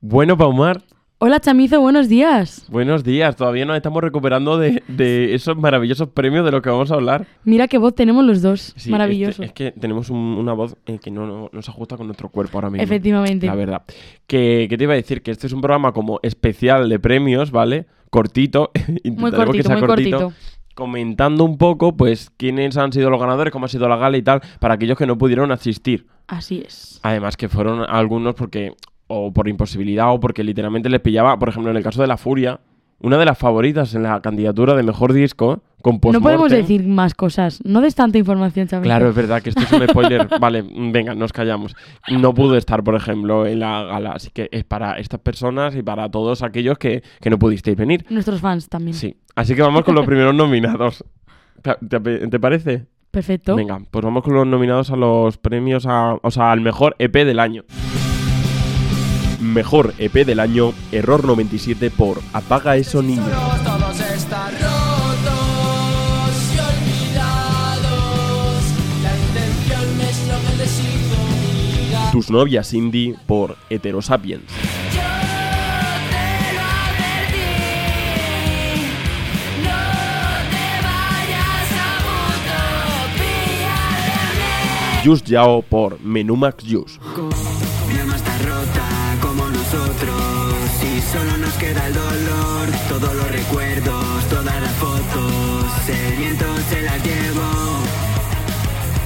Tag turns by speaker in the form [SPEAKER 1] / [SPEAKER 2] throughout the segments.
[SPEAKER 1] Bueno, Paumar,
[SPEAKER 2] Hola Chamizo, buenos días.
[SPEAKER 1] buenos días. Todavía nos estamos recuperando de, de esos maravillosos premios de los que vamos a hablar.
[SPEAKER 2] Mira qué voz tenemos los dos.
[SPEAKER 1] Sí,
[SPEAKER 2] Maravilloso.
[SPEAKER 1] este- es que tenemos un- una voz eh, que no, no- no se ajusta con nuestro cuerpo ahora mismo.
[SPEAKER 2] Efectivamente.
[SPEAKER 1] La verdad. Que, que te iba a decir que este es un programa como especial de premios, ¿vale? Cortito.
[SPEAKER 2] Muy
[SPEAKER 1] Intentaremos que
[SPEAKER 2] cortito,
[SPEAKER 1] sea
[SPEAKER 2] muy cortito.
[SPEAKER 1] Comentando un poco, pues, quiénes han sido los ganadores, cómo ha sido la gala y tal, para aquellos que no pudieron asistir.
[SPEAKER 2] Así es.
[SPEAKER 1] Además que fueron algunos porque o por imposibilidad o porque literalmente les pillaba, por ejemplo, en el caso de La Furia, una de las favoritas en la candidatura de mejor disco con
[SPEAKER 2] No podemos decir más cosas. No des tanta información, Chamizo.
[SPEAKER 1] Claro, es verdad que esto es un spoiler. vale, venga, nos callamos. No pudo estar, por ejemplo, en la gala, así que es para estas personas y para todos aquellos que, que no pudisteis venir.
[SPEAKER 2] Nuestros fans también.
[SPEAKER 1] Sí, así que vamos con los primeros nominados. ¿Te, te- te parece?
[SPEAKER 2] Perfecto.
[SPEAKER 1] Venga, pues vamos con los nominados a los premios, a, o sea, al mejor EP del año. Mejor EP del año, Error 97 por Apaga eso niño. Tus novias indie por Heterosapiens. Just Yao por Menumax Just.
[SPEAKER 3] Nosotros y solo nos queda el dolor, todos los recuerdos, todas las fotos, el viento se las llevó.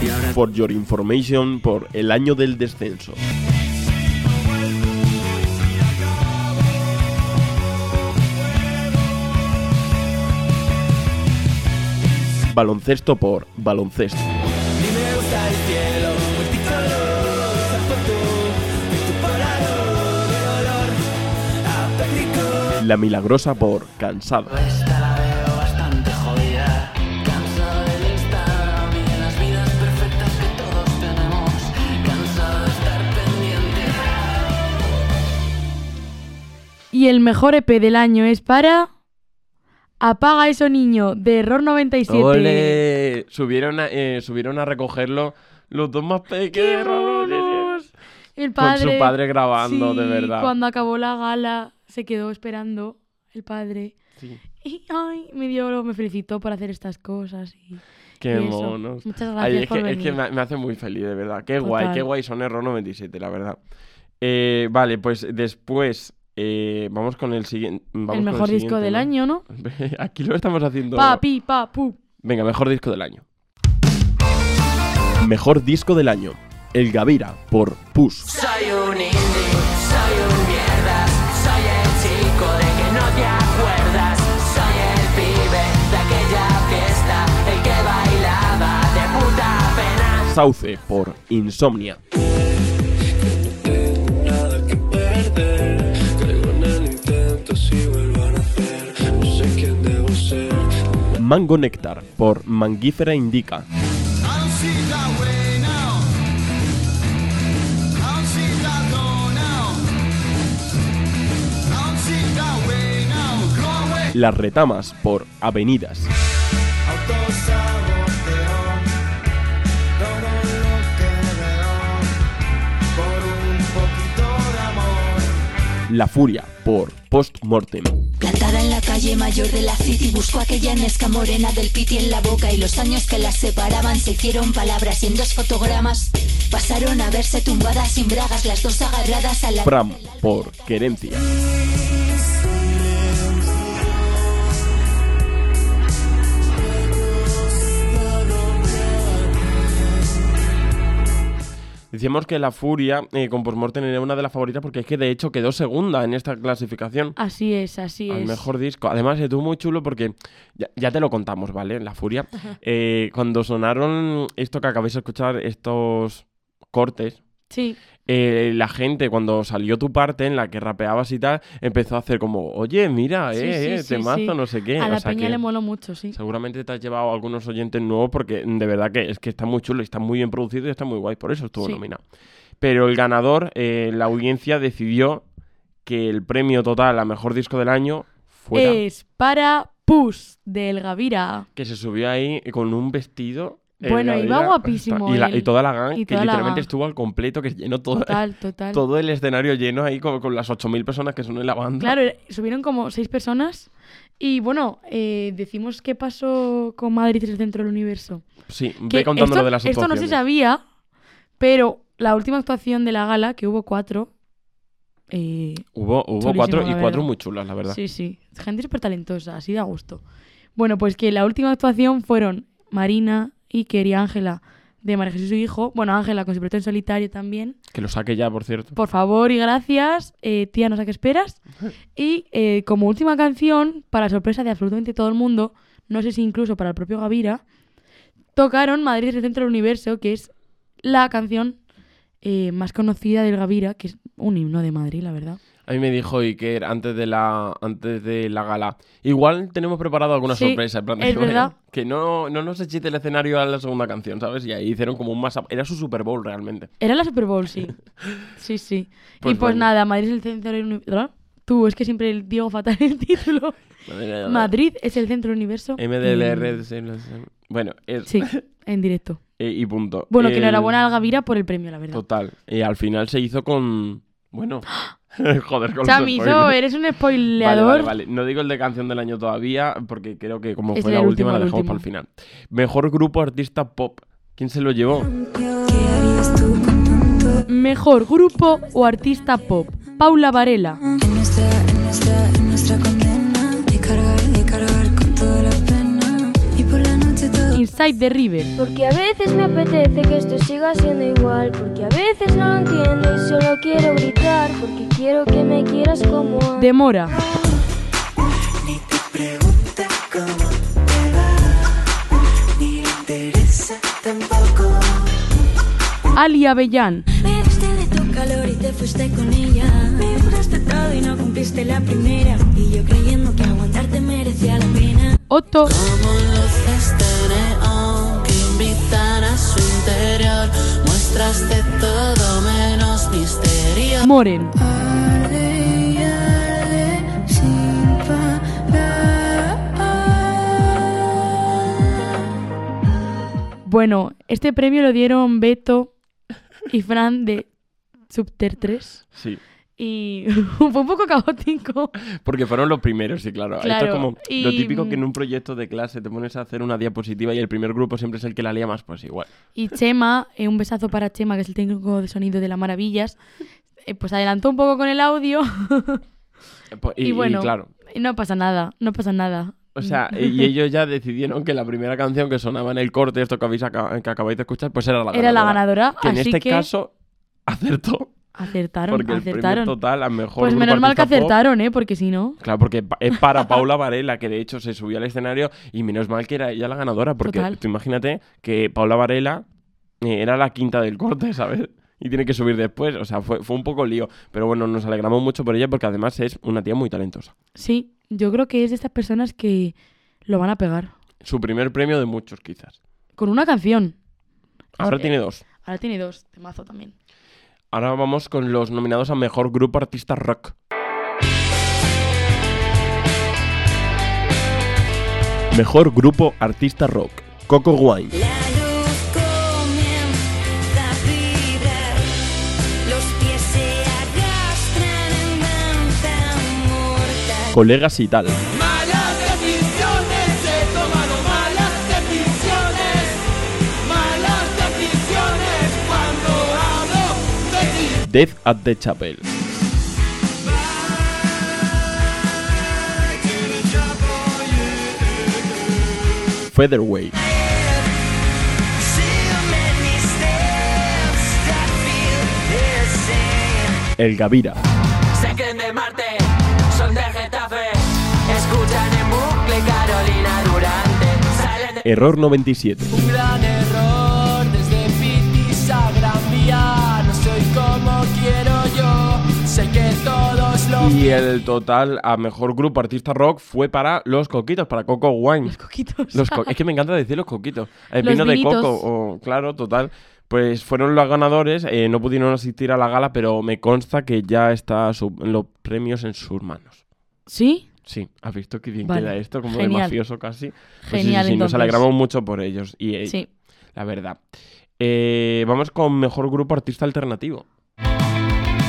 [SPEAKER 3] Y ahora
[SPEAKER 1] For Your Information por El año del descenso. Baloncesto por Baloncesto. Cansado
[SPEAKER 4] de estar pendiente.
[SPEAKER 2] Y el mejor EP del año es para. Apaga eso, niño, de Error 97.
[SPEAKER 1] ¡Ole! Subieron a, eh, subieron a recogerlo los dos más
[SPEAKER 2] ¡Qué
[SPEAKER 1] pequeños.
[SPEAKER 2] El
[SPEAKER 1] Con
[SPEAKER 2] padre.
[SPEAKER 1] su padre grabando, de
[SPEAKER 2] Sí,
[SPEAKER 1] verdad.
[SPEAKER 2] Cuando acabó la gala, se quedó esperando el padre.
[SPEAKER 1] Sí,
[SPEAKER 2] Y ay, me dio, me felicitó por hacer estas cosas. Y,
[SPEAKER 1] qué
[SPEAKER 2] y
[SPEAKER 1] monos.
[SPEAKER 2] Muchas
[SPEAKER 1] Ay,
[SPEAKER 2] gracias
[SPEAKER 1] es,
[SPEAKER 2] por
[SPEAKER 1] que, es
[SPEAKER 2] venir.
[SPEAKER 1] que me, me hace muy feliz, de verdad. Qué guay,
[SPEAKER 2] Total.
[SPEAKER 1] qué guay son Error 97, la verdad. Eh, vale, pues después eh, vamos con el siguiente.
[SPEAKER 2] el mejor disco del año, ¿no?
[SPEAKER 1] Aquí lo estamos haciendo.
[SPEAKER 2] Pa, pi, pa, pu.
[SPEAKER 1] Venga, mejor disco del año. Mejor disco del año. El Gavira por Push.
[SPEAKER 4] Soy un indie, soy un te acuerdas, soy el pibe de aquella fiesta, el que bailaba de puta pena.
[SPEAKER 1] Sauce por Insomnia. Mango Néctar por Mangífera Indica. Las Retamas por Avenidas. La Furia por Postmortem.
[SPEAKER 5] Plantada en la calle mayor de la City buscó aquella nesca morena del piti en la boca y los años que las separaban se hicieron palabras y en dos fotogramas pasaron a verse tumbadas sin bragas las dos agarradas a la
[SPEAKER 1] Fram por Querencia. Decíamos que la Furia eh, con Postmortem era una de las favoritas porque es que de hecho quedó segunda en esta clasificación
[SPEAKER 2] Así es, así
[SPEAKER 1] al
[SPEAKER 2] es.
[SPEAKER 1] mejor disco. Además estuvo muy chulo porque ya, ya te lo contamos, ¿vale? La Furia. Eh, cuando sonaron esto que acabáis de escuchar, estos cortes,
[SPEAKER 2] Sí,
[SPEAKER 1] eh, la gente cuando salió tu parte en la que rapeabas y tal, empezó a hacer como, oye, mira,
[SPEAKER 2] Sí,
[SPEAKER 1] eh,
[SPEAKER 2] sí,
[SPEAKER 1] eh, temazo,
[SPEAKER 2] sí.
[SPEAKER 1] no sé qué.
[SPEAKER 2] a
[SPEAKER 1] O
[SPEAKER 2] la
[SPEAKER 1] sea
[SPEAKER 2] peña
[SPEAKER 1] que
[SPEAKER 2] le moló mucho, sí.
[SPEAKER 1] Seguramente te has llevado algunos oyentes nuevos porque de verdad que es que está muy chulo, y está muy bien producido y está muy guay, por eso estuvo nominado. Pero el ganador, eh, la audiencia decidió que el premio total a mejor disco del año fuera
[SPEAKER 2] Es para Push del Gavira.
[SPEAKER 1] que se subió ahí con un vestido
[SPEAKER 2] Bueno, iba guapísimo
[SPEAKER 1] Y, la- y toda la gang,
[SPEAKER 2] Y
[SPEAKER 1] que literalmente
[SPEAKER 2] gang.
[SPEAKER 1] estuvo al completo, que llenó todo,
[SPEAKER 2] Total, total.
[SPEAKER 1] todo el escenario lleno ahí con, con las 8.000 personas que son en la banda.
[SPEAKER 2] Claro, eh, subieron como seis personas. Y bueno, eh, decimos qué pasó con Madrid el centro del universo.
[SPEAKER 1] Sí,
[SPEAKER 2] Que
[SPEAKER 1] ve contando
[SPEAKER 2] esto,
[SPEAKER 1] lo de las
[SPEAKER 2] esto no se sabía, pero la última actuación de la gala, que hubo cuatro. eh,
[SPEAKER 1] Hubo, hubo cuatro y cuatro muy chulas, la verdad.
[SPEAKER 2] sí, sí. Gente súper talentosa, así da gusto. Bueno, pues que la última actuación fueron Marina, Y Ángela de María Jesús y su hijo. Bueno, Ángela con su proyecto en solitario también.
[SPEAKER 1] Que lo saque ya, por cierto.
[SPEAKER 2] Por favor y gracias, eh, tía, no sé qué esperas. Y eh, como última canción, para sorpresa de absolutamente todo el mundo, no sé si incluso para el propio Gavira, tocaron Madrid es el centro del universo, que es la canción eh, más conocida del Gavira, que es un himno de Madrid, la verdad.
[SPEAKER 1] A mí me dijo Iker antes de la antes de la gala. Igual tenemos preparado alguna
[SPEAKER 2] Sí,
[SPEAKER 1] sorpresa. En plan de,
[SPEAKER 2] es verdad.
[SPEAKER 1] Que no, no nos echite el escenario a la segunda canción, ¿sabes? Y ahí hicieron como un más... Era su Super Bowl realmente.
[SPEAKER 2] Era la Super Bowl, sí. Sí, sí.
[SPEAKER 1] Pues
[SPEAKER 2] y pues
[SPEAKER 1] bueno.
[SPEAKER 2] nada, Madrid es el centro del universo. Tú, es que siempre el- digo fatal el título. Madrid es el centro del universo.
[SPEAKER 1] MDLR.
[SPEAKER 2] Y-
[SPEAKER 1] Bueno, es,
[SPEAKER 2] Sí, en directo.
[SPEAKER 1] eh, y punto.
[SPEAKER 2] Bueno, que
[SPEAKER 1] El-
[SPEAKER 2] enhorabuena al Gavira por el premio, la verdad.
[SPEAKER 1] Total. Y al final se hizo con... Bueno... Joder, con
[SPEAKER 2] Chamizo, eres un
[SPEAKER 1] Vale,
[SPEAKER 2] spoileador.
[SPEAKER 1] vale, vale. No digo el de canción del año todavía, porque creo que como
[SPEAKER 2] Es
[SPEAKER 1] fue la última,
[SPEAKER 2] último,
[SPEAKER 1] la dejamos para el final. Mejor grupo artista pop. ¿Quién se lo llevó?
[SPEAKER 2] Mejor grupo o artista pop. Paula Varela. Inside the River.
[SPEAKER 6] Porque a veces me apetece que esto siga siendo igual. Porque a veces no lo entiendo y solo quiero gritar. Porque quiero que me quieras como.
[SPEAKER 2] Demora.
[SPEAKER 3] Ni te pregunta cómo te va, ni le interesa tampoco.
[SPEAKER 2] Ali Avellán.
[SPEAKER 5] Me diste de tu calor y te fuiste con ella Me juraste todo y no cumpliste la primera Y yo creyendo que aguantarte merecía la pena
[SPEAKER 2] Otto.
[SPEAKER 7] Como luces Muestras de todo menos misterio
[SPEAKER 2] Moren. Bueno, este premio lo dieron Beto y Fran de Subter 3.
[SPEAKER 1] Sí.
[SPEAKER 2] Y fue un poco caótico.
[SPEAKER 1] Porque fueron los primeros, sí, claro. Esto es como lo
[SPEAKER 2] y-
[SPEAKER 1] típico que en un proyecto de clase te pones a hacer una diapositiva y el primer grupo siempre es el que la lía más, pues igual.
[SPEAKER 2] Y Chema, eh, un besazo para Chema, que es el técnico de sonido de la Maravillas, eh, pues adelantó un poco con el audio.
[SPEAKER 1] Eh, pues, Y,
[SPEAKER 2] Y,
[SPEAKER 1] y
[SPEAKER 2] bueno,
[SPEAKER 1] claro.
[SPEAKER 2] no pasa nada, no pasa nada.
[SPEAKER 1] O sea, y ellos ya decidieron que la primera canción que sonaba en el corte, esto que, habéis que acabáis de escuchar, pues era la ganadora.
[SPEAKER 2] Era la ganadora,
[SPEAKER 1] Que en
[SPEAKER 2] así
[SPEAKER 1] este
[SPEAKER 2] que
[SPEAKER 1] caso acertó.
[SPEAKER 2] Acertaron,
[SPEAKER 1] Porque
[SPEAKER 2] acertaron.
[SPEAKER 1] total a mejor
[SPEAKER 2] Pues menos mal que
[SPEAKER 1] pop-
[SPEAKER 2] acertaron, ¿eh? Porque si no...
[SPEAKER 1] Claro, porque es para Paula Varela, que de hecho se subió al escenario y menos mal que era ella la ganadora, porque
[SPEAKER 2] Total.
[SPEAKER 1] tú imagínate que Paula Varela eh, era la quinta del corte, ¿sabes? Y tiene que subir después, o sea, fue, fue un poco lío. Pero bueno, nos alegramos mucho por ella porque además es una tía muy talentosa.
[SPEAKER 2] Sí, yo creo que es de estas personas que lo van a pegar.
[SPEAKER 1] Su primer premio de muchos, quizás.
[SPEAKER 2] Con una canción.
[SPEAKER 1] Ahora tiene dos.
[SPEAKER 2] Ahora tiene dos, temazo también.
[SPEAKER 1] Ahora vamos con los nominados a Mejor Grupo Artista Rock. Mejor Grupo Artista Rock. Coco Wine.
[SPEAKER 5] La luz comienza
[SPEAKER 1] at the Chapel. Featherweight. El Gavira.
[SPEAKER 4] Sé que de Marte, son de Getafe. Escuchan en bucle Carolina Durante.
[SPEAKER 1] Error 97. Y el total a mejor grupo artista rock fue para Los Coquitos, para Coco Wine.
[SPEAKER 2] Los coquitos.
[SPEAKER 1] Los co- es que me encanta decir los coquitos. El
[SPEAKER 2] Los
[SPEAKER 1] vino de coco, o, claro, total. Pues fueron los ganadores, eh, no pudieron asistir a la gala, pero me consta que ya está su- los premios en sus manos.
[SPEAKER 2] ¿Sí?
[SPEAKER 1] Sí, ¿has visto que bien
[SPEAKER 2] Vale,
[SPEAKER 1] queda esto? Como de
[SPEAKER 2] genial.
[SPEAKER 1] mafioso casi. Pues sí,
[SPEAKER 2] Genial,
[SPEAKER 1] sí, sí, nos
[SPEAKER 2] entonces.
[SPEAKER 1] alegramos mucho por ellos. Y eh,
[SPEAKER 2] Sí.
[SPEAKER 1] la verdad. Eh, vamos con mejor grupo artista alternativo.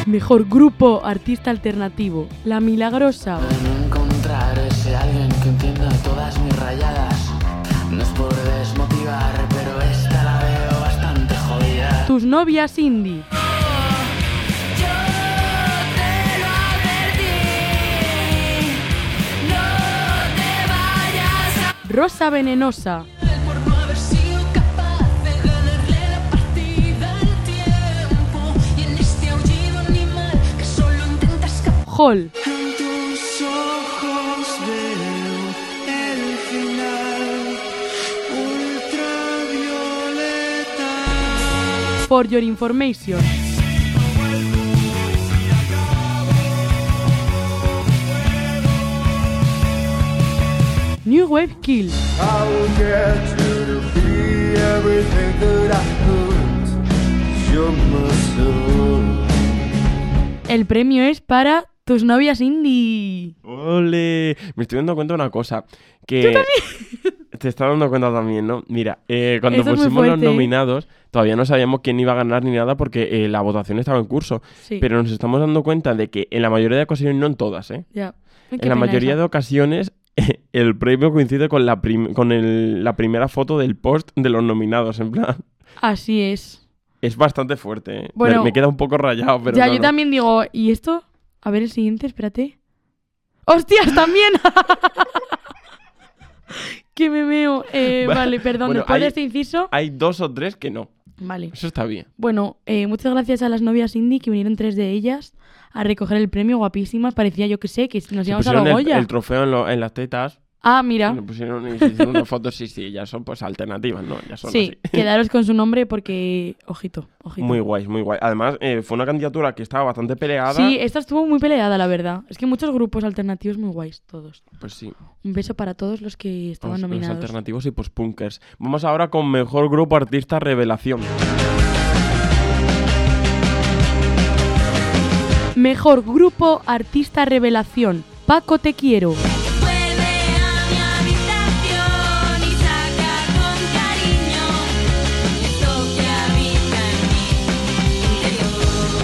[SPEAKER 2] Mejor grupo artista alternativo. La Milagrosa.
[SPEAKER 7] En encontrar ese alguien que entienda todas mis rayadas. No es por desmotivar, pero esta la veo bastante jodida.
[SPEAKER 2] Tus novias indie. Rosa venenosa.
[SPEAKER 8] No
[SPEAKER 2] Hall. For your information. New Wave Kill. El premio es para tus novias indie.
[SPEAKER 1] ¡Ole! Me estoy dando cuenta de una cosa. Que Te estás dando cuenta también, ¿no? Mira, eh, cuando
[SPEAKER 2] Eso
[SPEAKER 1] pusimos los nominados, todavía no sabíamos quién iba a ganar ni nada porque eh, la votación estaba en curso.
[SPEAKER 2] Sí.
[SPEAKER 1] Pero nos estamos dando cuenta de que en la mayoría de ocasiones, no en todas, ¿eh?
[SPEAKER 2] Ya.
[SPEAKER 1] En la mayoría de ocasiones, el premio coincide con la, prim- con el- la primera foto del post de los nominados. En plan,
[SPEAKER 2] Así es.
[SPEAKER 1] es bastante fuerte. ¿eh? Me-
[SPEAKER 2] Bueno,
[SPEAKER 1] me, queda un poco rayado, pero.
[SPEAKER 2] ya, yo también digo, ¿y esto? A ver el siguiente, espérate. ¡Hostias, también! que me meo. Eh,
[SPEAKER 1] Va-
[SPEAKER 2] vale, perdón,
[SPEAKER 1] bueno,
[SPEAKER 2] después de este inciso.
[SPEAKER 1] Hay dos o tres que no.
[SPEAKER 2] Vale.
[SPEAKER 1] Eso está bien.
[SPEAKER 2] Bueno, eh, muchas gracias a las novias indie que vinieron tres de ellas a recoger el premio, guapísimas. Parecía, yo que sé, que nos íbamos a la
[SPEAKER 1] el,
[SPEAKER 2] Goya.
[SPEAKER 1] el trofeo en, lo- en las tetas.
[SPEAKER 2] Ah, mira.
[SPEAKER 1] Le pusieron y se hicieron. Sí, sí, ya son pues alternativas, ¿no? Ya son
[SPEAKER 2] Sí,
[SPEAKER 1] así.
[SPEAKER 2] quedaros con su nombre porque, ojito, ojito.
[SPEAKER 1] Muy guay, muy guay. Además, eh, fue una candidatura que estaba bastante peleada.
[SPEAKER 2] Sí, esta estuvo muy peleada, la verdad. Es que muchos grupos alternativos muy guays, todos.
[SPEAKER 1] Pues sí.
[SPEAKER 2] Un beso para todos los que estaban
[SPEAKER 1] Los, los
[SPEAKER 2] nominados.
[SPEAKER 1] alternativos y post-punkers. Vamos ahora con mejor grupo artista revelación.
[SPEAKER 2] Mejor grupo artista revelación. Paco Te Quiero.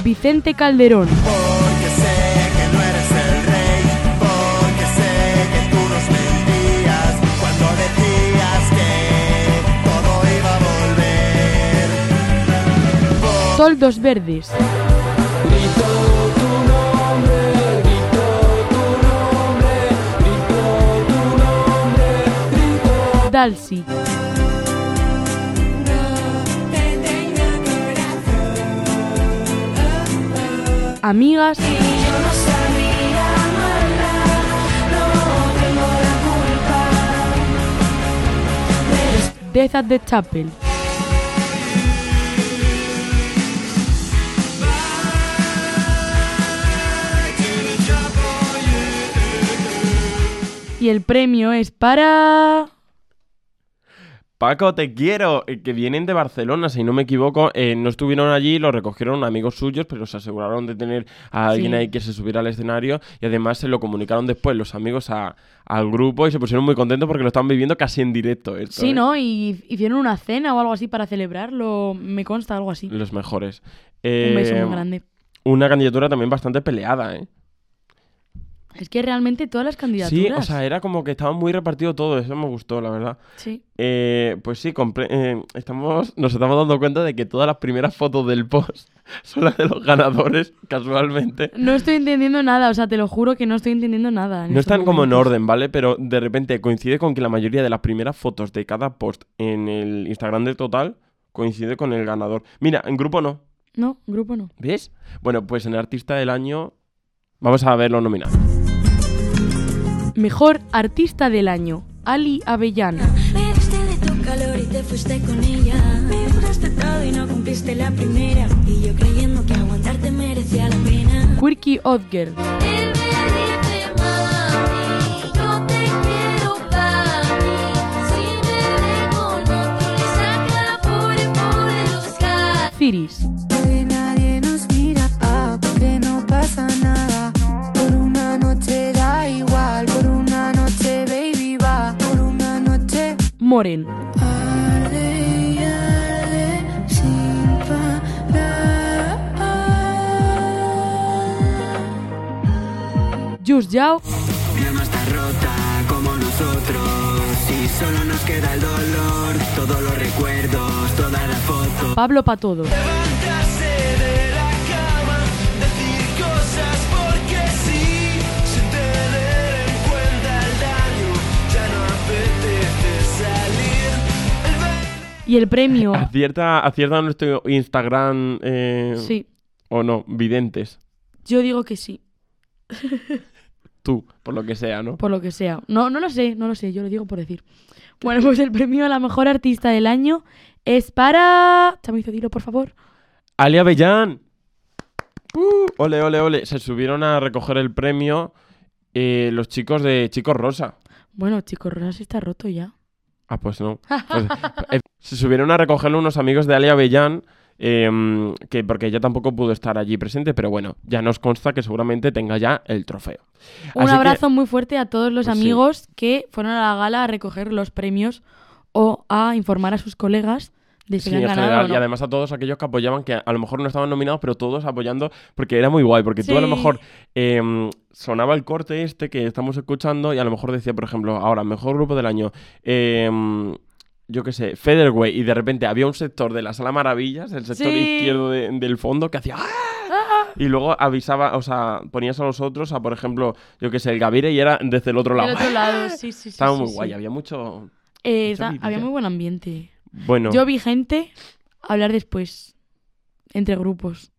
[SPEAKER 2] Vicente Calderón.
[SPEAKER 9] Porque sé que no eres el rey, porque sé que tú nos mentías cuando decías que todo iba a volver.
[SPEAKER 2] Toldos Verdes. Dalsi.
[SPEAKER 8] Culpa
[SPEAKER 2] Death at the Chapel. Y el premio es para...
[SPEAKER 1] Paco, te quiero. eh, Que vienen de Barcelona, si no me equivoco. eh, no estuvieron allí, lo recogieron amigos suyos, pero se aseguraron de tener a alguien
[SPEAKER 2] Sí.
[SPEAKER 1] ahí que se subiera al escenario. Y además se lo comunicaron después los amigos a- al grupo y se pusieron muy contentos porque lo estaban viviendo casi en directo. Esto,
[SPEAKER 2] Sí,
[SPEAKER 1] ¿eh?
[SPEAKER 2] ¿no? Y hicieron una cena o algo así para celebrarlo. Me consta algo así.
[SPEAKER 1] Los mejores.
[SPEAKER 2] Un beso muy grande.
[SPEAKER 1] Una candidatura también bastante peleada, ¿eh?
[SPEAKER 2] Es que realmente todas las
[SPEAKER 1] Sí,
[SPEAKER 2] candidaturas...
[SPEAKER 1] o sea, era como que estaba muy repartido todo, eso me gustó, la verdad.
[SPEAKER 2] Sí.
[SPEAKER 1] Eh, pues sí, eh, estamos, nos estamos dando cuenta de que todas las primeras fotos del post son las de los ganadores, casualmente.
[SPEAKER 2] No estoy entendiendo nada, o sea, te lo juro que no estoy entendiendo nada. en
[SPEAKER 1] No están como en orden, ¿vale? Pero de repente coincide con que la mayoría de las primeras fotos de cada post en el Instagram del total coincide con el ganador. Mira, en grupo no,
[SPEAKER 2] No, grupo no.
[SPEAKER 1] ¿ves? Bueno, pues en Artista del Año vamos a ver los nominados.
[SPEAKER 2] Mejor artista del año, Ali Avellana.
[SPEAKER 8] Me diste de tu calor y te fuiste con ella. Me juraste todo y no cumpliste la primera. Y yo creyendo que aguantarte merecía la pena.
[SPEAKER 2] Quirky Odd Girl. Moren. Just Yao.
[SPEAKER 3] No está rota como nosotros y solo nos queda el dolor, todos los recuerdos,
[SPEAKER 9] toda la foto. Pablo Patodo. Levantas
[SPEAKER 2] Y el premio.
[SPEAKER 1] Acierta, acierta nuestro Instagram eh,
[SPEAKER 2] Sí,
[SPEAKER 1] o no, videntes.
[SPEAKER 2] yo digo que sí,
[SPEAKER 1] Tú, por lo que sea, ¿no?
[SPEAKER 2] por lo que sea. No, no lo sé, no lo sé, yo lo digo por decir. Bueno, pues el premio a la mejor artista del año es para. Chamizo, dilo, por favor.
[SPEAKER 1] ¡Ali Avellán! ¡Uh! ole, ole, ole. Se subieron a recoger el premio eh, los chicos de Chicos Rosa.
[SPEAKER 2] Bueno, chicos, Rosas está roto ya.
[SPEAKER 1] Ah, pues no. Pues, eh, se subieron a recogerlo unos amigos de Ali Avellán, em, que porque ella tampoco pudo estar allí presente, pero bueno, ya nos consta que seguramente tenga ya el trofeo.
[SPEAKER 2] Un
[SPEAKER 1] Así que-
[SPEAKER 2] abrazo muy fuerte a todos los
[SPEAKER 1] Pues sí.
[SPEAKER 2] amigos que fueron a la gala a recoger los premios o a informar a sus colegas
[SPEAKER 1] Sí,
[SPEAKER 2] han
[SPEAKER 1] en
[SPEAKER 2] ganado
[SPEAKER 1] general,
[SPEAKER 2] o no.
[SPEAKER 1] y además a todos aquellos que apoyaban, que a lo mejor no estaban nominados, pero todos apoyando, porque era muy guay, porque tú a lo
[SPEAKER 2] Sí.
[SPEAKER 1] mejor em, sonaba el corte este que estamos escuchando y a lo mejor decía, por ejemplo, ahora, mejor grupo del año, em, yo qué sé, Featherweight, y de repente había un sector de la Sala Maravillas, el sector
[SPEAKER 2] Sí.
[SPEAKER 1] izquierdo de- del fondo, que hacía ¡Ah! Y luego avisaba, o sea, ponías a los otros, a por ejemplo, yo qué sé, el Gavire y era desde el otro lado.
[SPEAKER 2] Del otro lado, sí, sí, sí.
[SPEAKER 1] Estaba
[SPEAKER 2] sí,
[SPEAKER 1] muy
[SPEAKER 2] sí.
[SPEAKER 1] guay, había mucho...
[SPEAKER 2] Eh, había muy buen ambiente.
[SPEAKER 1] Bueno,
[SPEAKER 2] Yo vi gente hablar después entre grupos.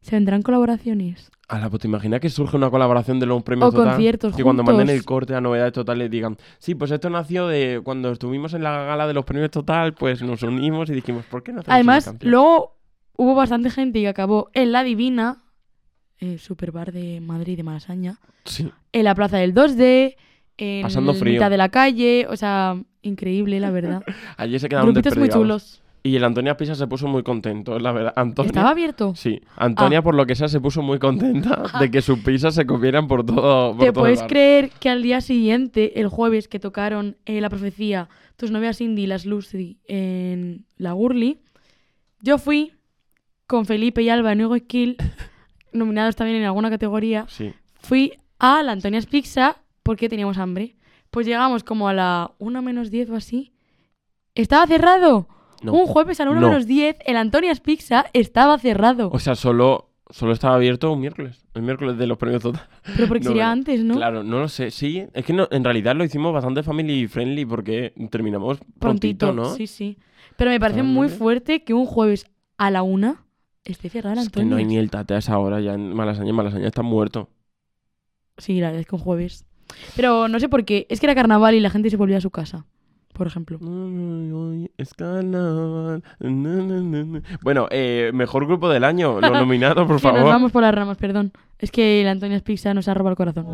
[SPEAKER 2] ¿Se vendrán colaboraciones?
[SPEAKER 1] Ala, pues te imaginas que surge una colaboración de los premios
[SPEAKER 2] O
[SPEAKER 1] total.
[SPEAKER 2] conciertos
[SPEAKER 1] Que cuando manden el corte a novedades totales digan, sí, pues esto nació de cuando estuvimos en la gala de los premios total, pues nos unimos y dijimos, ¿por qué no hacemos
[SPEAKER 2] Además,
[SPEAKER 1] canción?".
[SPEAKER 2] luego hubo bastante gente que acabó en La Divina, el superbar de Madrid de Malasaña,
[SPEAKER 1] Sí.
[SPEAKER 2] en la plaza del 2D, en
[SPEAKER 1] Pasando frío.
[SPEAKER 2] mitad de la calle, o sea, increíble, la verdad.
[SPEAKER 1] Allí se quedaron
[SPEAKER 2] Grupitos muy chulos.
[SPEAKER 1] Y el Antonia Pisa se puso muy contento, la verdad. Antonia,
[SPEAKER 2] ¿Estaba abierto?
[SPEAKER 1] Sí, Antonia
[SPEAKER 2] Ah.
[SPEAKER 1] por lo que sea se puso muy contenta de que sus pizzas se comieran por todo por
[SPEAKER 2] ¿Te
[SPEAKER 1] todo
[SPEAKER 2] puedes
[SPEAKER 1] el
[SPEAKER 2] creer que al día siguiente, el jueves, que tocaron eh, La Profecía, Tus novias Cindy y las Lucy en la Gurli, yo fui con Felipe y Alba en Nuevo Skill, nominados también en alguna categoría,
[SPEAKER 1] Sí.
[SPEAKER 2] fui a la Antonia's Pizza porque teníamos hambre. Pues llegamos como a la 1 menos 10 o así. ¿Estaba cerrado?
[SPEAKER 1] No.
[SPEAKER 2] Un jueves a la 1
[SPEAKER 1] No.
[SPEAKER 2] menos 10, el Antonia's Pizza estaba cerrado.
[SPEAKER 1] O sea, solo, solo estaba abierto un miércoles. El miércoles de los premios total.
[SPEAKER 2] Pero porque
[SPEAKER 1] no,
[SPEAKER 2] sería antes, ¿no?
[SPEAKER 1] Claro, no lo sé. Sí, es que no, en realidad lo hicimos bastante family friendly porque terminamos prontito,
[SPEAKER 2] prontito,
[SPEAKER 1] ¿no?
[SPEAKER 2] sí, sí. Pero me parece muy fuerte que un jueves a la una esté cerrada la
[SPEAKER 1] Es que no hay
[SPEAKER 2] Antonias.
[SPEAKER 1] ni el tate a esa hora ya en Malasaña. Malasaña está muerto.
[SPEAKER 2] Sí, la verdad es que un jueves. Pero no sé por qué. Es que era carnaval y la gente se volvía a su casa, por ejemplo.
[SPEAKER 1] Ay, ay, es carnaval. Na, na, na, na. Bueno, eh, mejor grupo del año. Lo nominado, por
[SPEAKER 2] Que nos
[SPEAKER 1] favor.
[SPEAKER 2] vamos por las ramas, perdón. Es que la Antonias Pizza nos ha robado el corazón.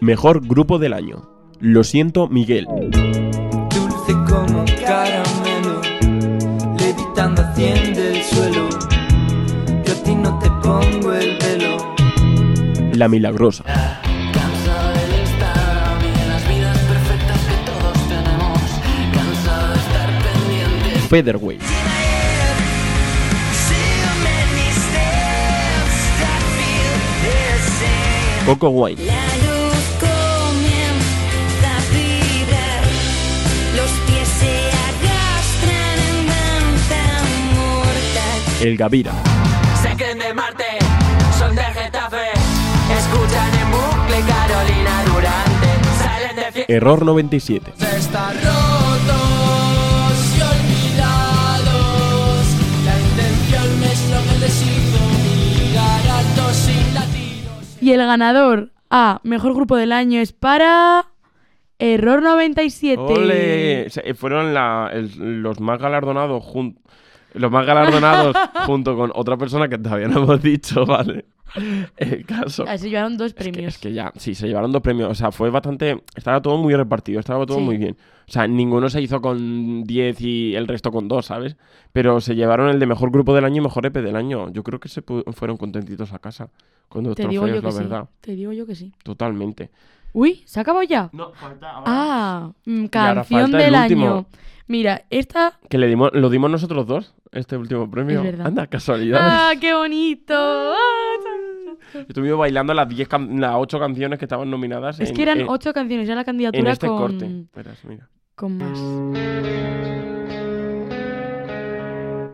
[SPEAKER 1] Mejor grupo del año. Lo siento, Miguel.
[SPEAKER 10] dulce como caramelo, levitando hacienda
[SPEAKER 7] estar pendientes.
[SPEAKER 1] Featherweight. Coco White.
[SPEAKER 8] La luz
[SPEAKER 4] Escuchan en bucle Carolina Durante. Salen de.
[SPEAKER 1] Error 97.
[SPEAKER 10] Están rotos y olvidados. La intención es lo que les hizo mirar alto sin latidos.
[SPEAKER 2] Y el ganador a Mejor Grupo del Año es para... Error 97.
[SPEAKER 1] ¡Ole! Se- eh, fueron la- el- los más galardonados junto los más galardonados junto con otra persona que todavía no hemos dicho, ¿vale? El caso.
[SPEAKER 2] Ah, se llevaron dos
[SPEAKER 1] Es que,
[SPEAKER 2] premios.
[SPEAKER 1] es que ya, sí, se llevaron dos premios. O sea, fue bastante. Estaba todo muy repartido, estaba todo
[SPEAKER 2] Sí.
[SPEAKER 1] muy bien. O sea, ninguno se hizo con 10 y el resto con 2, ¿sabes? Pero se llevaron el de mejor grupo del año y mejor EP del año. Yo creo que se fueron contentitos a casa con dos
[SPEAKER 2] Te digo que
[SPEAKER 1] la
[SPEAKER 2] sí.
[SPEAKER 1] verdad.
[SPEAKER 2] Te digo yo que sí.
[SPEAKER 1] Totalmente.
[SPEAKER 2] Uy, ¿se acabó ya?
[SPEAKER 1] No, falta
[SPEAKER 2] Ah, mm, canción
[SPEAKER 1] falta
[SPEAKER 2] del
[SPEAKER 1] último.
[SPEAKER 2] año. Mira, esta...
[SPEAKER 1] Que le dimos, lo dimos nosotros dos, este último premio.
[SPEAKER 2] Es verdad.
[SPEAKER 1] Anda, casualidades.
[SPEAKER 2] ¡Ah, qué bonito! ¡Ah,
[SPEAKER 1] Estuvimos bailando las 10 can- las 8 canciones que estaban nominadas.
[SPEAKER 2] Es
[SPEAKER 1] en-
[SPEAKER 2] que eran
[SPEAKER 1] en-
[SPEAKER 2] ocho canciones, ya la
[SPEAKER 1] En
[SPEAKER 2] candidatura
[SPEAKER 1] este
[SPEAKER 2] con,
[SPEAKER 1] corte. Verás, mira.
[SPEAKER 2] con más.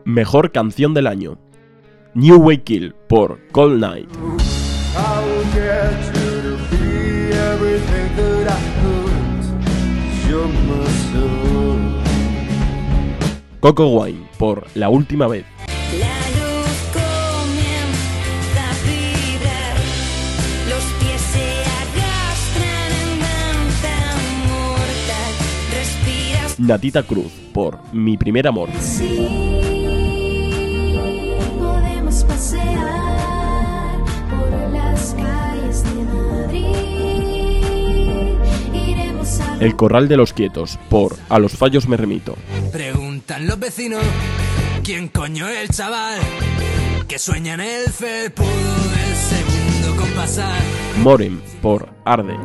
[SPEAKER 1] Mejor canción del año. New Way Kill por Cold Night. Coco Wine por La Última Vez. Natita Cruz por Mi Primer Amor.
[SPEAKER 8] Sí, podemos pasear por las calles de Madrid. Iremos a
[SPEAKER 1] El Corral de los Quietos por A los Fallos Me Remito.
[SPEAKER 4] Preguntan los vecinos quién coño es el chaval que sueña en el felpudo del segundo compasar.
[SPEAKER 1] Moren por Arde.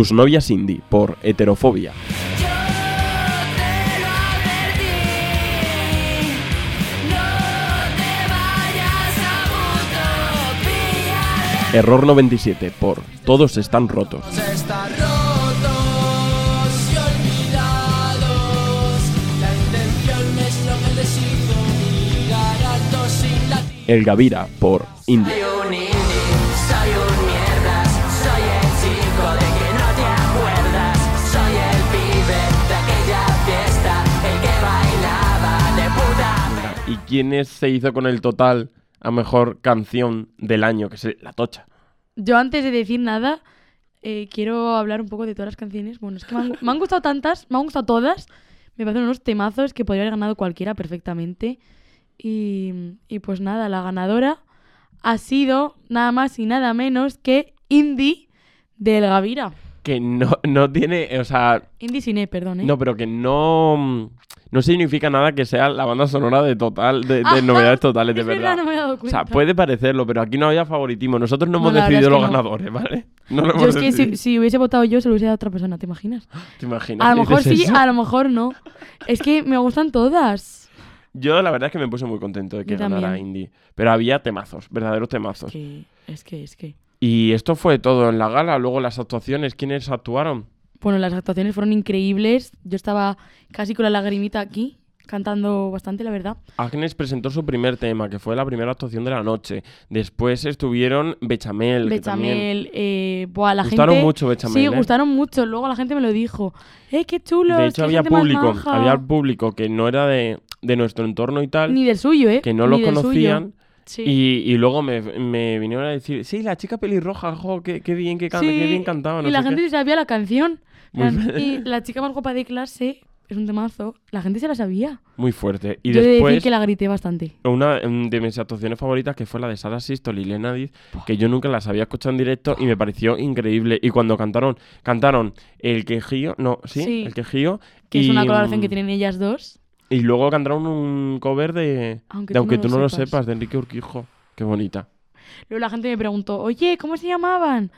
[SPEAKER 1] Tus novias Cindy por Heterofobia. Error 97 por Todos están rotos.
[SPEAKER 4] Están rotos y olvidados.
[SPEAKER 1] ¿Y quién es- se hizo con el total a mejor canción del año? Que es La Tocha.
[SPEAKER 2] Yo antes de decir nada, eh, quiero hablar un poco de todas las canciones. Bueno, es que me han, me han gustado tantas, me han gustado todas. Me parecen unos temazos que podría haber ganado cualquiera perfectamente. Y, y pues nada, la ganadora ha sido nada más y nada menos que Indie del Gavira.
[SPEAKER 1] Que no, no tiene, o sea,
[SPEAKER 2] Indie Cine, perdón, ¿eh?
[SPEAKER 1] no, pero que no, no significa nada que sea la banda sonora de total, de, de
[SPEAKER 2] Ajá,
[SPEAKER 1] novedades totales, de verdad.
[SPEAKER 2] no me he dado
[SPEAKER 1] O sea, puede parecerlo, pero aquí no había favoritismo. Nosotros no
[SPEAKER 2] No,
[SPEAKER 1] hemos decidido
[SPEAKER 2] es
[SPEAKER 1] los
[SPEAKER 2] no.
[SPEAKER 1] ganadores, ¿vale? No lo
[SPEAKER 2] Yo
[SPEAKER 1] hemos
[SPEAKER 2] es que si, hubiese votado yo, se lo hubiese dado a otra persona, ¿te imaginas?
[SPEAKER 1] ¿Te imaginas?
[SPEAKER 2] A lo mejor sí,
[SPEAKER 1] eso?
[SPEAKER 2] a lo mejor no. Es que me gustan todas.
[SPEAKER 1] Yo la verdad es que me puse muy contento de que
[SPEAKER 2] Yo
[SPEAKER 1] ganara
[SPEAKER 2] también.
[SPEAKER 1] Indie. Pero había temazos, verdaderos temazos.
[SPEAKER 2] Que, es que, es que.
[SPEAKER 1] Y esto fue todo en la gala. Luego las actuaciones, ¿quiénes actuaron?
[SPEAKER 2] Bueno, las actuaciones fueron increíbles. Yo estaba casi con la lagrimita aquí, cantando bastante, la verdad.
[SPEAKER 1] Agnes presentó su primer tema, que fue la primera actuación de la noche. Después estuvieron Bechamel. que también-
[SPEAKER 2] Bechamel, eh, buah, la
[SPEAKER 1] Gustaron
[SPEAKER 2] gente...
[SPEAKER 1] mucho Bechamel,
[SPEAKER 2] Sí,
[SPEAKER 1] ¿eh?
[SPEAKER 2] gustaron mucho. Luego la gente me lo dijo. ¡Eh, qué chulo!
[SPEAKER 1] De hecho, había público, había público que no era de, de nuestro entorno y tal,
[SPEAKER 2] Ni del suyo, ¿eh?
[SPEAKER 1] que no
[SPEAKER 2] Ni
[SPEAKER 1] lo conocían.
[SPEAKER 2] Sí.
[SPEAKER 1] Y, y luego me, me vinieron a decir, sí, la chica pelirroja, jo, qué, qué bien que canta,
[SPEAKER 2] Sí,
[SPEAKER 1] qué bien cantaba. no
[SPEAKER 2] y la gente
[SPEAKER 1] qué".
[SPEAKER 2] sabía la canción.
[SPEAKER 1] Muy
[SPEAKER 2] y la chica más guapa de clase es un temazo. La gente se la sabía.
[SPEAKER 1] Muy fuerte. Y
[SPEAKER 2] Yo de
[SPEAKER 1] después,
[SPEAKER 2] decir que la grité bastante.
[SPEAKER 1] una mm, de mis actuaciones favoritas, que fue la de Sara Sistol y Lena Diz, que yo nunca las había escuchado en directo y me pareció increíble. Y cuando cantaron, cantaron El Quejío, no, sí,
[SPEAKER 2] Sí.
[SPEAKER 1] El Quejío.
[SPEAKER 2] Que es una colaboración
[SPEAKER 1] mm,
[SPEAKER 2] que tienen ellas dos.
[SPEAKER 1] Y luego cantaron un cover de
[SPEAKER 2] Aunque
[SPEAKER 1] de
[SPEAKER 2] tú
[SPEAKER 1] Aunque
[SPEAKER 2] no
[SPEAKER 1] tú no lo
[SPEAKER 2] sepas.
[SPEAKER 1] sepas, de Enrique Urquijo. Qué bonita.
[SPEAKER 2] Luego la gente me preguntó, oye, ¿cómo se llamaban?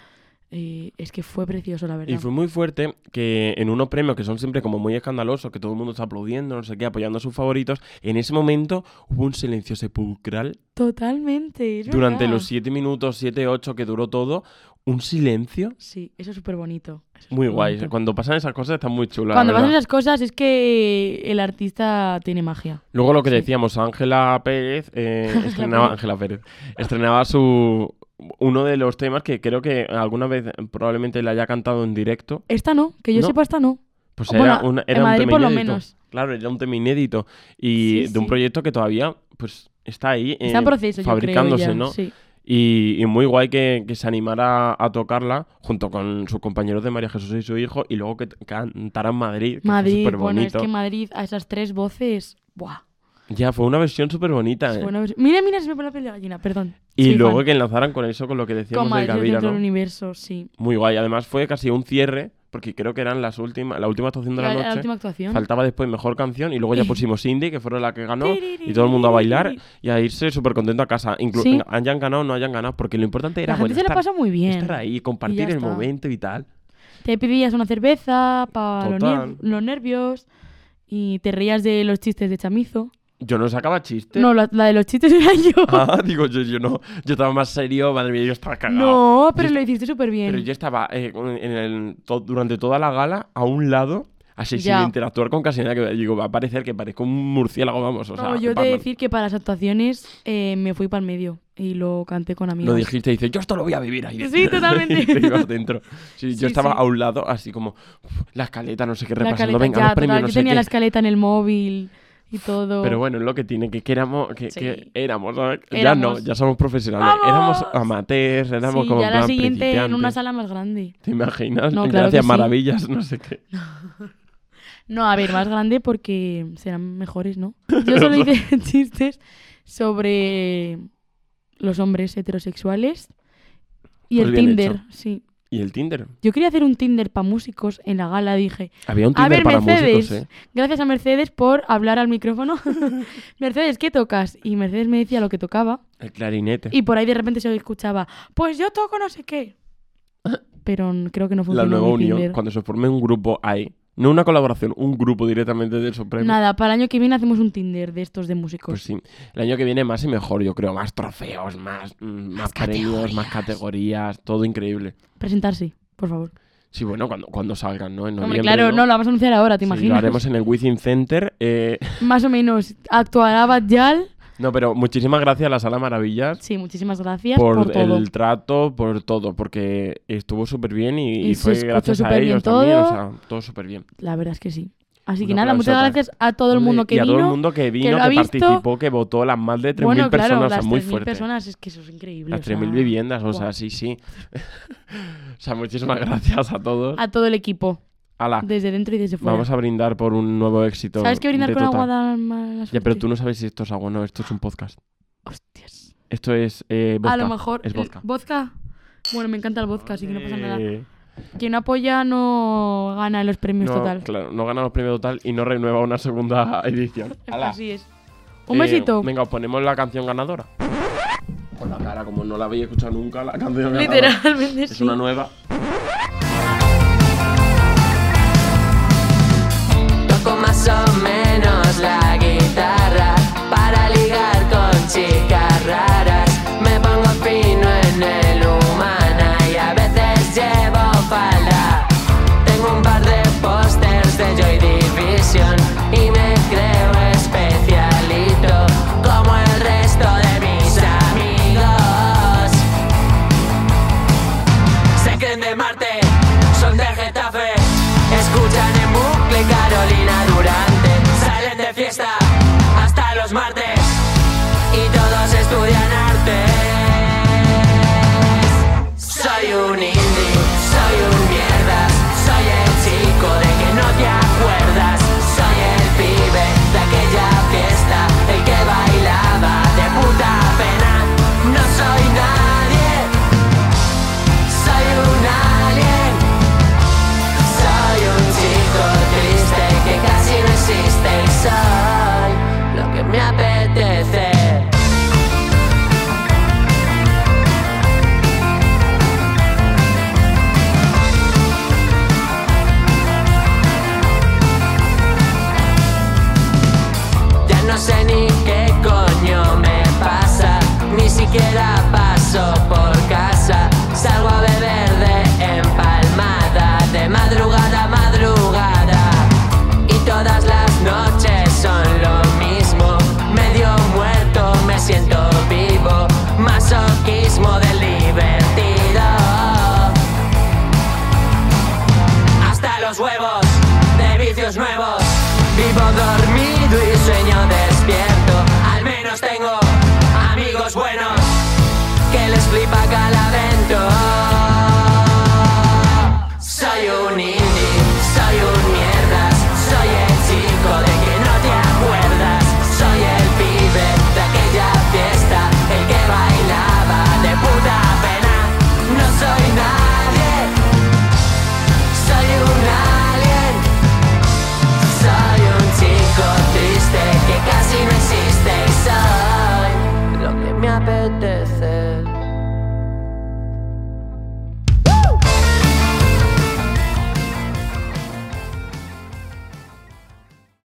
[SPEAKER 2] Eh, es que fue precioso, la verdad.
[SPEAKER 1] Y fue muy fuerte que en unos premios que son siempre como muy escandalosos, que todo el mundo está aplaudiendo, no sé qué, apoyando a sus favoritos, en ese momento hubo un silencio sepulcral
[SPEAKER 2] Totalmente.
[SPEAKER 1] durante
[SPEAKER 2] verdad.
[SPEAKER 1] los 7 minutos, 7, 8 que duró todo, un silencio
[SPEAKER 2] Sí, eso es súper bonito. es
[SPEAKER 1] muy guay.
[SPEAKER 2] bonito.
[SPEAKER 1] Cuando pasan esas cosas están muy chulas. la
[SPEAKER 2] Cuando pasan esas cosas es que el artista tiene magia.
[SPEAKER 1] Luego lo que
[SPEAKER 2] Sí.
[SPEAKER 1] decíamos, Ángela Pérez eh, estrenaba. Ángela Pérez estrenaba su uno de los temas que creo que alguna vez probablemente le haya cantado en directo.
[SPEAKER 2] Esta no, que yo
[SPEAKER 1] No.
[SPEAKER 2] sepa esta no.
[SPEAKER 1] Pues era, una-
[SPEAKER 2] en
[SPEAKER 1] un
[SPEAKER 2] Madrid
[SPEAKER 1] tema
[SPEAKER 2] por lo
[SPEAKER 1] inédito.
[SPEAKER 2] menos.
[SPEAKER 1] Claro, era un tema inédito y
[SPEAKER 2] Sí,
[SPEAKER 1] de un
[SPEAKER 2] sí.
[SPEAKER 1] proyecto que todavía pues está ahí
[SPEAKER 2] Está en
[SPEAKER 1] eh,
[SPEAKER 2] proceso, yo creo
[SPEAKER 1] fabricándose,
[SPEAKER 2] ya,
[SPEAKER 1] ¿no?
[SPEAKER 2] sí.
[SPEAKER 1] Y, y muy guay que, que se animara a tocarla junto con sus compañeros de María Jesús y su hijo y luego que cantara en Madrid. que fue
[SPEAKER 2] Madrid,
[SPEAKER 1] súper
[SPEAKER 2] bueno, es que Madrid a esas tres voces, buah.
[SPEAKER 1] Ya, fue una versión súper bonita.
[SPEAKER 2] Bueno, mira, mira, se me pone la piel de gallina, perdón.
[SPEAKER 1] Y
[SPEAKER 2] Soy
[SPEAKER 1] luego
[SPEAKER 2] fan.
[SPEAKER 1] que enlazaran con eso, con lo que decíamos de
[SPEAKER 2] el
[SPEAKER 1] Gavira,
[SPEAKER 2] centro
[SPEAKER 1] ¿no?
[SPEAKER 2] del universo, sí.
[SPEAKER 1] Muy guay. Además fue casi un cierre, porque creo que eran las últimas, la última actuación de la,
[SPEAKER 2] La- la
[SPEAKER 1] noche.
[SPEAKER 2] última actuación.
[SPEAKER 1] Faltaba después mejor canción y luego ya pusimos Indie, que fueron la que ganó, y todo el mundo a bailar y a irse súper contento a casa. Inclu
[SPEAKER 2] Sí.
[SPEAKER 1] hayan ganado o no hayan ganado, porque lo importante era
[SPEAKER 2] La gente
[SPEAKER 1] bueno,
[SPEAKER 2] se la
[SPEAKER 1] estar,
[SPEAKER 2] pasa muy bien.
[SPEAKER 1] estar ahí, compartir el
[SPEAKER 2] está.
[SPEAKER 1] momento y tal.
[SPEAKER 2] Te pedías una cerveza para los,
[SPEAKER 1] Total.
[SPEAKER 2] ner- los nervios y te reías de los chistes de chamizo.
[SPEAKER 1] Yo no sacaba chistes.
[SPEAKER 2] No, la, la de los chistes era yo.
[SPEAKER 1] Ah, digo, yo, yo no. Yo estaba más serio, madre mía, yo estaba cagado.
[SPEAKER 2] no, pero
[SPEAKER 1] Yo
[SPEAKER 2] lo hiciste súper bien.
[SPEAKER 1] Pero yo estaba eh, en el- durante toda la gala a un lado, así
[SPEAKER 2] Ya.
[SPEAKER 1] sin interactuar con casi nada. Que digo, va a parecer que parezco un murciélago, vamos. O sea,
[SPEAKER 2] no, yo he
[SPEAKER 1] pa-
[SPEAKER 2] de decir que para las actuaciones eh, me fui para el medio y lo canté con amigos.
[SPEAKER 1] Lo dijiste y dices, yo esto lo voy a vivir ahí.
[SPEAKER 2] Sí, totalmente.
[SPEAKER 1] y te ibas dentro. Sí,
[SPEAKER 2] Sí,
[SPEAKER 1] yo estaba
[SPEAKER 2] sí.
[SPEAKER 1] a un lado, así como la escaleta, no sé qué, repasando. Venga,
[SPEAKER 2] ya,
[SPEAKER 1] los premios,
[SPEAKER 2] total,
[SPEAKER 1] no
[SPEAKER 2] yo
[SPEAKER 1] sé
[SPEAKER 2] tenía
[SPEAKER 1] qué.
[SPEAKER 2] la escaleta en el móvil y todo.
[SPEAKER 1] Pero bueno, es lo que tiene, que, que éramos, que,
[SPEAKER 2] Sí.
[SPEAKER 1] que éramos, ¿sabes? Ya no, ya somos profesionales.
[SPEAKER 2] ¡Vamos!
[SPEAKER 1] Éramos amateurs, éramos
[SPEAKER 2] sí,
[SPEAKER 1] como
[SPEAKER 2] ya la siguiente en una sala más grande.
[SPEAKER 1] ¿Te imaginas?
[SPEAKER 2] No, claro
[SPEAKER 1] Gracias,
[SPEAKER 2] sí.
[SPEAKER 1] maravillas, no sé qué.
[SPEAKER 2] No, a ver, más grande porque serán mejores, ¿no? Yo solo hice chistes sobre los hombres heterosexuales y
[SPEAKER 1] Pues
[SPEAKER 2] el Tinder,
[SPEAKER 1] hecho.
[SPEAKER 2] sí.
[SPEAKER 1] ¿Y el Tinder?
[SPEAKER 2] Yo quería hacer un Tinder para músicos en la gala, dije.
[SPEAKER 1] Había un
[SPEAKER 2] A
[SPEAKER 1] Tinder
[SPEAKER 2] ver,
[SPEAKER 1] para
[SPEAKER 2] Mercedes,
[SPEAKER 1] músicos, ¿eh?
[SPEAKER 2] gracias a Mercedes por hablar al micrófono. Mercedes, ¿qué tocas? Y Mercedes me decía lo que tocaba
[SPEAKER 1] El clarinete.
[SPEAKER 2] y por ahí de repente se escuchaba, pues yo toco no sé qué. Pero creo que no
[SPEAKER 1] La
[SPEAKER 2] funcionó
[SPEAKER 1] nueva
[SPEAKER 2] mi
[SPEAKER 1] unión,
[SPEAKER 2] Tinder.
[SPEAKER 1] cuando se forme un grupo ahí. No una colaboración, un grupo directamente de esos premios.
[SPEAKER 2] Nada, para el año que viene hacemos un Tinder de estos de músicos.
[SPEAKER 1] Pues sí. El año que viene más y mejor, yo creo. Más trofeos, más, mm, más, premios, más categorías. Todo increíble.
[SPEAKER 2] Presentarse, por favor.
[SPEAKER 1] Sí, bueno, cuando, cuando salgan, ¿no? En
[SPEAKER 2] Hombre,
[SPEAKER 1] noviembre,
[SPEAKER 2] claro, no, lo vamos a anunciar ahora, ¿te
[SPEAKER 1] Sí,
[SPEAKER 2] imaginas?
[SPEAKER 1] lo haremos en el Within Center. eh,
[SPEAKER 2] Más o menos. Actuará Bajal.
[SPEAKER 1] No, pero muchísimas gracias a la Sala Maravillas
[SPEAKER 2] Sí, muchísimas gracias
[SPEAKER 1] por,
[SPEAKER 2] por, todo.
[SPEAKER 1] el trato, por todo, porque estuvo súper bien y,
[SPEAKER 2] Y
[SPEAKER 1] y fue gracias a ellos también, o
[SPEAKER 2] todo.
[SPEAKER 1] sea, todo súper bien.
[SPEAKER 2] La verdad es que sí. Así
[SPEAKER 1] Un
[SPEAKER 2] que nada, muchas gracias a todo el mundo que
[SPEAKER 1] y a
[SPEAKER 2] vino.
[SPEAKER 1] todo el mundo que vino, que, participó, que votó, las más de 3.000
[SPEAKER 2] Bueno,
[SPEAKER 1] personas,
[SPEAKER 2] claro,
[SPEAKER 1] o sea,
[SPEAKER 2] las
[SPEAKER 1] muy
[SPEAKER 2] 3.000
[SPEAKER 1] fuerte.
[SPEAKER 2] personas, es que eso es increíble.
[SPEAKER 1] Las
[SPEAKER 2] o sea,
[SPEAKER 1] 3.000 viviendas, o sea, sí, sí. o sea, muchísimas gracias a todos.
[SPEAKER 2] A todo el equipo, Desde dentro y desde fuera.
[SPEAKER 1] vamos a brindar por un nuevo éxito.
[SPEAKER 2] ¿Sabes que brindar con
[SPEAKER 1] Total.
[SPEAKER 2] agua da mala
[SPEAKER 1] Ya, pero tú no sabes si esto es agua, no, esto es un podcast.
[SPEAKER 2] Hostias.
[SPEAKER 1] Esto es eh, vodka.
[SPEAKER 2] A lo mejor.
[SPEAKER 1] Es vodka.
[SPEAKER 2] ¿Vodka? Bueno, me encanta el vodka, así que no pasa nada.
[SPEAKER 1] Eh,
[SPEAKER 2] Quien apoya no gana los premios
[SPEAKER 1] no,
[SPEAKER 2] total.
[SPEAKER 1] Claro, no gana los premios total y no renueva una segunda edición. Hala.
[SPEAKER 2] Así es. Un
[SPEAKER 1] Eh,
[SPEAKER 2] besito.
[SPEAKER 1] Venga, os ponemos la canción ganadora. Con la cara, como no la habéis escuchado nunca, la canción ganadora.
[SPEAKER 2] Literalmente
[SPEAKER 1] Es
[SPEAKER 2] sí.
[SPEAKER 1] una nueva.
[SPEAKER 4] enjoy the vision.